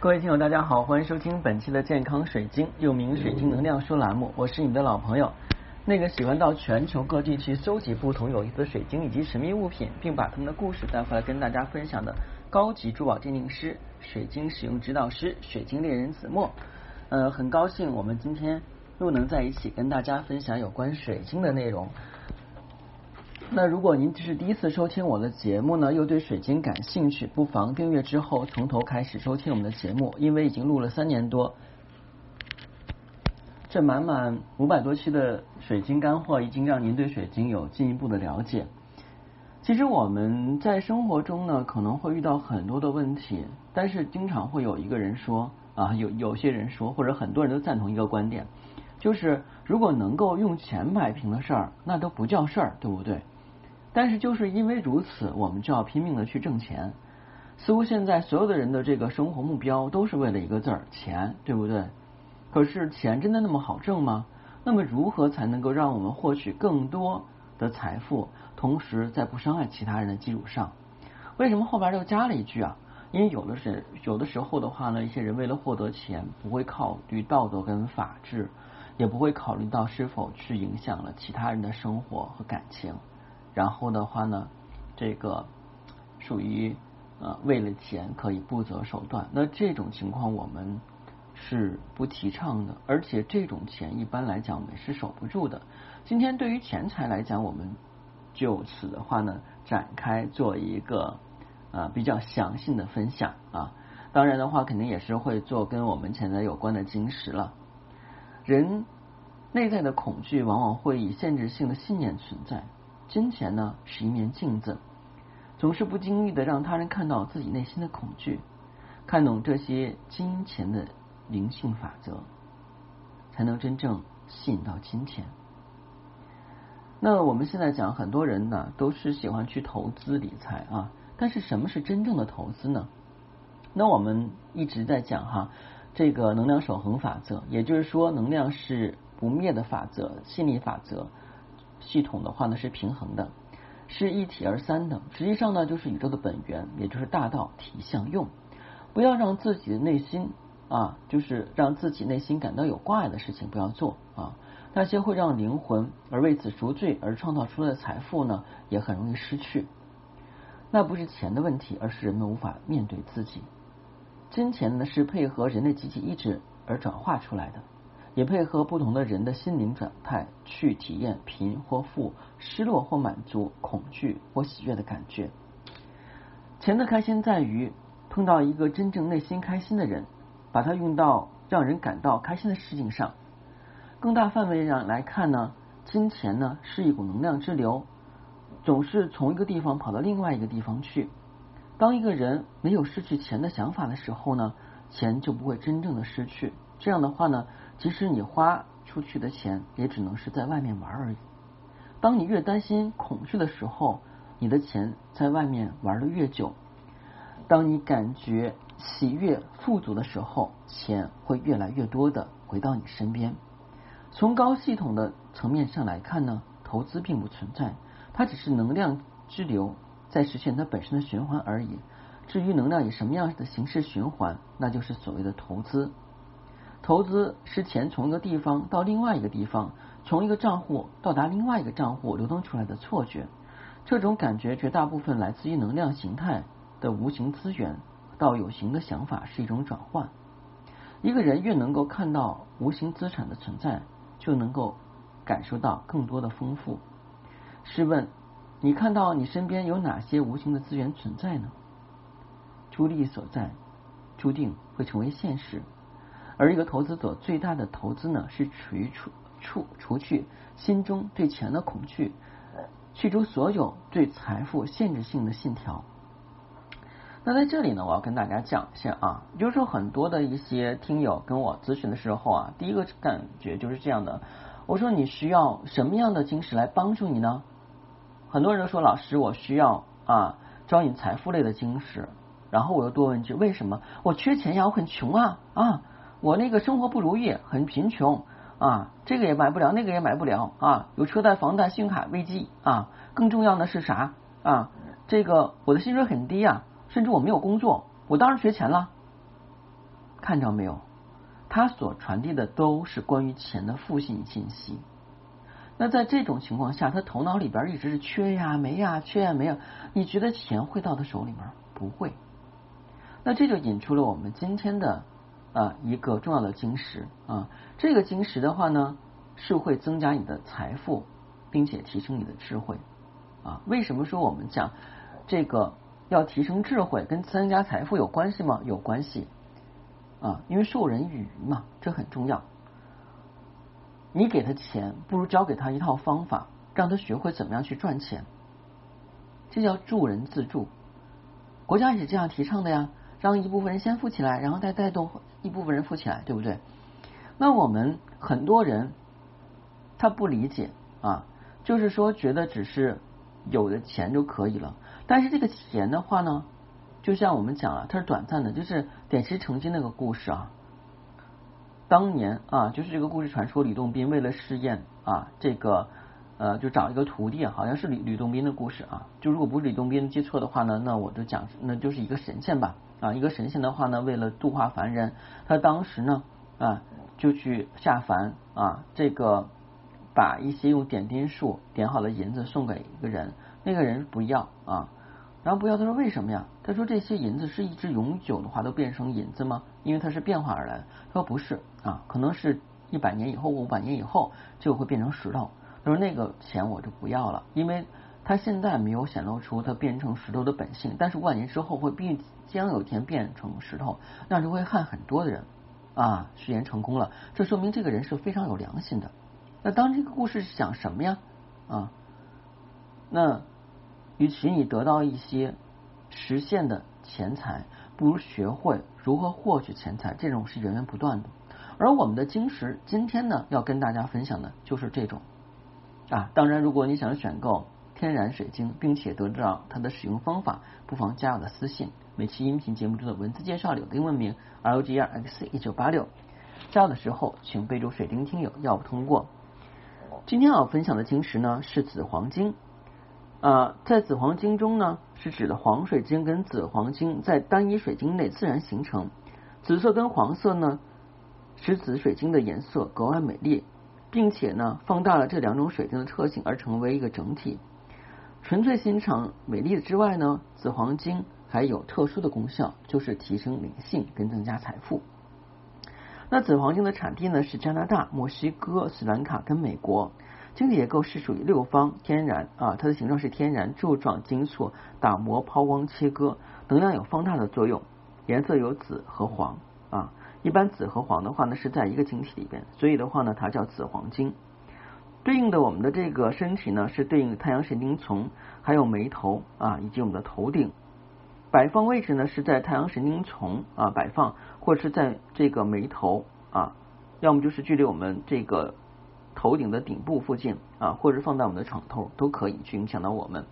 各位听友，大家好，欢迎收听本期的健康水晶，又名水晶能量说栏目，我是你的老朋友，那个喜欢到全球各地去搜集不同有意思的水晶以及神秘物品，并把他们的故事带回来跟大家分享的高级珠宝鉴定师、水晶使用指导师、水晶猎人子墨。呃，很高兴我们今天又能在一起跟大家分享有关水晶的内容。那如果您只是第一次收听我的节目呢，又对水晶感兴趣，不妨订阅之后从头开始收听我们的节目，因为已经录了三年多，这满满五百多期的水晶干货，已经让您对水晶有进一步的了解。其实我们在生活中呢，可能会遇到很多的问题，但是经常会有一个人说啊，有有些人说，或者很多人都赞同一个观点，就是如果能够用钱摆平的事儿，那都不叫事儿，对不对？但是就是因为如此，我们就要拼命的去挣钱。似乎现在所有的人的这个生活目标都是为了一个字儿——钱，对不对？可是钱真的那么好挣吗？那么如何才能够让我们获取更多的财富，同时在不伤害其他人的基础上？为什么后边又加了一句啊？因为有的是有的时候的话呢，一些人为了获得钱，不会考虑道德跟法治，也不会考虑到是否去影响了其他人的生活和感情。然后的话呢，这个属于呃为了钱可以不择手段，那这种情况我们是不提倡的，而且这种钱一般来讲我们是守不住的。今天对于钱财来讲，我们就此的话呢展开做一个啊比较详细的分享啊，当然的话肯定也是会做跟我们钱财有关的晶石了。人内在的恐惧往往会以限制性的信念存在。金钱呢是一面镜子，总是不经意的让他人看到自己内心的恐惧，看懂这些金钱的灵性法则，才能真正吸引到金钱。那我们现在讲，很多人呢都是喜欢去投资理财啊，但是什么是真正的投资呢？那我们一直在讲哈，这个能量守恒法则，也就是说，能量是不灭的法则，心理法则。系统的话呢是平衡的，是一体而三的。实际上呢就是宇宙的本源，也就是大道体相用。不要让自己的内心啊，就是让自己内心感到有挂碍的事情不要做啊。那些会让灵魂而为此赎罪而创造出来的财富呢，也很容易失去。那不是钱的问题，而是人们无法面对自己。金钱呢是配合人类集体意志而转化出来的。也配合不同的人的心灵状态去体验贫或富、失落或满足、恐惧或喜悦的感觉。钱的开心在于碰到一个真正内心开心的人，把它用到让人感到开心的事情上。更大范围上来看呢，金钱呢是一股能量之流，总是从一个地方跑到另外一个地方去。当一个人没有失去钱的想法的时候呢，钱就不会真正的失去。这样的话呢？即使你花出去的钱，也只能是在外面玩而已。当你越担心、恐惧的时候，你的钱在外面玩的越久。当你感觉喜悦、富足的时候，钱会越来越多的回到你身边。从高系统的层面上来看呢，投资并不存在，它只是能量之流在实现它本身的循环而已。至于能量以什么样的形式循环，那就是所谓的投资。投资是钱从一个地方到另外一个地方，从一个账户到达另外一个账户流动出来的错觉。这种感觉绝大部分来自于能量形态的无形资源到有形的想法是一种转换。一个人越能够看到无形资产的存在，就能够感受到更多的丰富。试问，你看到你身边有哪些无形的资源存在呢？注意力所在，注定会成为现实。而一个投资者最大的投资呢，是除除除除去心中对钱的恐惧，去除所有对财富限制性的信条。那在这里呢，我要跟大家讲一下啊，就是说很多的一些听友跟我咨询的时候啊，第一个感觉就是这样的。我说你需要什么样的晶石来帮助你呢？很多人都说老师，我需要啊招引财富类的晶石。然后我又多问一句，为什么？我缺钱呀，我很穷啊啊。我那个生活不如意，很贫穷啊，这个也买不了，那个也买不了啊，有车贷、房贷、信用卡危机啊，更重要的是啥啊？这个我的薪水很低啊，甚至我没有工作，我当然缺钱了。看着没有？它所传递的都是关于钱的负性信息。那在这种情况下，他头脑里边一直是缺呀没呀，缺呀没呀。你觉得钱会到他手里面？不会。那这就引出了我们今天的啊一个重要的晶石啊。这个晶石的话呢，是会增加你的财富，并且提升你的智慧啊。为什么说我们讲这个要提升智慧跟增加财富有关系吗？有关系啊，因为授人以鱼嘛，这很重要。你给他钱，不如教给他一套方法，让他学会怎么样去赚钱。这叫助人自助，国家也是这样提倡的呀，让一部分人先富起来，然后再带动一部分人富起来，对不对？那我们很多人他不理解啊，就是说觉得只是有了钱就可以了，但是这个钱的话呢，就像我们讲了，它是短暂的，就是点石成金那个故事啊。当年啊，就是这个故事传说，吕洞宾为了试验啊，这个呃，就找一个徒弟，好像是吕吕洞宾的故事啊。就如果不是吕洞宾记错的话呢，那我就讲，那就是一个神仙吧啊，一个神仙的话呢，为了度化凡人，他当时呢啊，就去下凡啊，这个把一些用点金术点好的银子送给一个人，那个人不要啊。然后不要，他说为什么呀？他说这些银子是一直永久的话都变成银子吗？因为它是变化而来。他说不是啊，可能是一百年以后、五百年以后就会变成石头。他说那个钱我就不要了，因为他现在没有显露出它变成石头的本性，但是万年之后会必将有一天变成石头，那就会害很多的人啊。誓言成功了，这说明这个人是非常有良心的。那当这个故事讲什么呀？啊，那。与其你得到一些实现的钱财，不如学会如何获取钱财。这种是源源不断的。而我们的晶石今天呢，要跟大家分享的就是这种啊。当然，如果你想选购天然水晶，并且得知到它的使用方法，不妨加我的私信。每期音频节目中的文字介绍里有英文名 L G R X 一九八六。加我的时候，请备注“水晶听友”，要不通过。今天要分享的晶石呢，是紫黄金。呃，在紫黄金中呢，是指的黄水晶跟紫黄金在单一水晶内自然形成。紫色跟黄色呢，使紫水晶的颜色格外美丽，并且呢，放大了这两种水晶的特性而成为一个整体。纯粹欣赏美丽之外呢，紫黄金还有特殊的功效，就是提升灵性跟增加财富。那紫黄金的产地呢，是加拿大、墨西哥、斯兰卡跟美国。晶体结构是属于六方天然啊，它的形状是天然柱状晶簇，打磨抛光切割，能量有放大的作用，颜色有紫和黄啊。一般紫和黄的话呢是在一个晶体里边，所以的话呢它叫紫黄金。对应的我们的这个身体呢是对应太阳神经丛，还有眉头啊以及我们的头顶。摆放位置呢是在太阳神经丛啊摆放，或者是在这个眉头啊，要么就是距离我们这个。头顶的顶部附近啊，或者放在我们的床头都可以去影响到我们。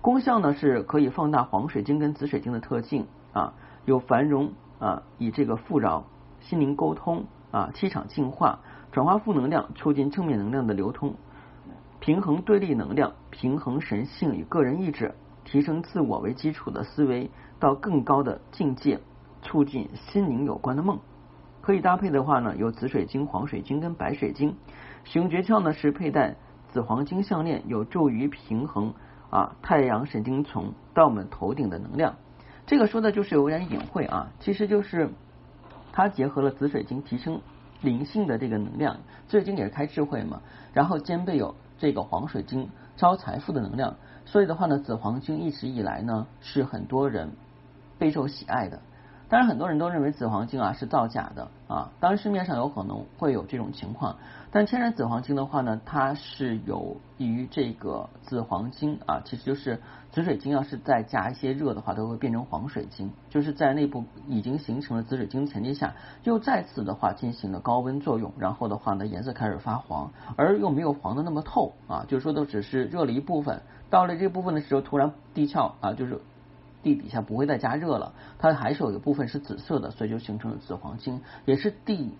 功效呢是可以放大黄水晶跟紫水晶的特性啊，有繁荣啊，以这个富饶、心灵沟通啊、气场净化、转化负能量、促进正面能量的流通、平衡对立能量、平衡神性与个人意志、提升自我为基础的思维到更高的境界，促进心灵有关的梦。可以搭配的话呢，有紫水晶、黄水晶跟白水晶。使用诀窍呢是佩戴紫黄金项链，有助于平衡啊太阳神经丛到我们头顶的能量。这个说的就是有点隐晦啊，其实就是它结合了紫水晶提升灵性的这个能量，最近也是开智慧嘛，然后兼备有这个黄水晶招财富的能量，所以的话呢，紫黄晶一直以来呢是很多人备受喜爱的。当然，很多人都认为紫黄金啊是造假的啊。当然，市面上有可能会有这种情况。但天然紫黄金的话呢，它是有于这个紫黄金啊，其实就是紫水晶，要是再加一些热的话，都会变成黄水晶。就是在内部已经形成了紫水晶前提下，又再次的话进行了高温作用，然后的话呢，颜色开始发黄，而又没有黄的那么透啊。就是说，都只是热了一部分，到了这部分的时候，突然地壳啊，就是。地底下不会再加热了，它还是有一部分是紫色的，所以就形成了紫黄金，也是地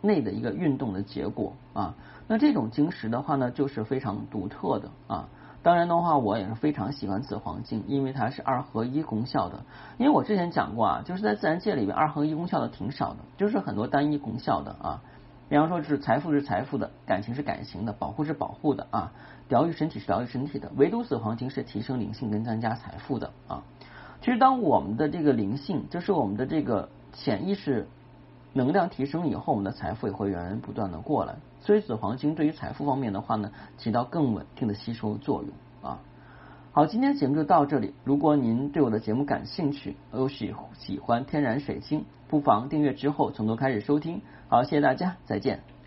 内的一个运动的结果啊。那这种晶石的话呢，就是非常独特的啊。当然的话，我也是非常喜欢紫黄金，因为它是二合一功效的。因为我之前讲过啊，就是在自然界里边，二合一功效的挺少的，就是很多单一功效的啊。比方说，是财富是财富的，感情是感情的，保护是保护的啊，疗愈身体是疗愈身体的。唯独紫黄金是提升灵性跟增加财富的啊。其实，当我们的这个灵性，就是我们的这个潜意识能量提升以后，我们的财富也会源源不断的过来。所以，紫黄金对于财富方面的话呢，起到更稳定的吸收作用啊。好，今天节目就到这里。如果您对我的节目感兴趣，又喜喜欢天然水晶，不妨订阅之后从头开始收听。好，谢谢大家，再见。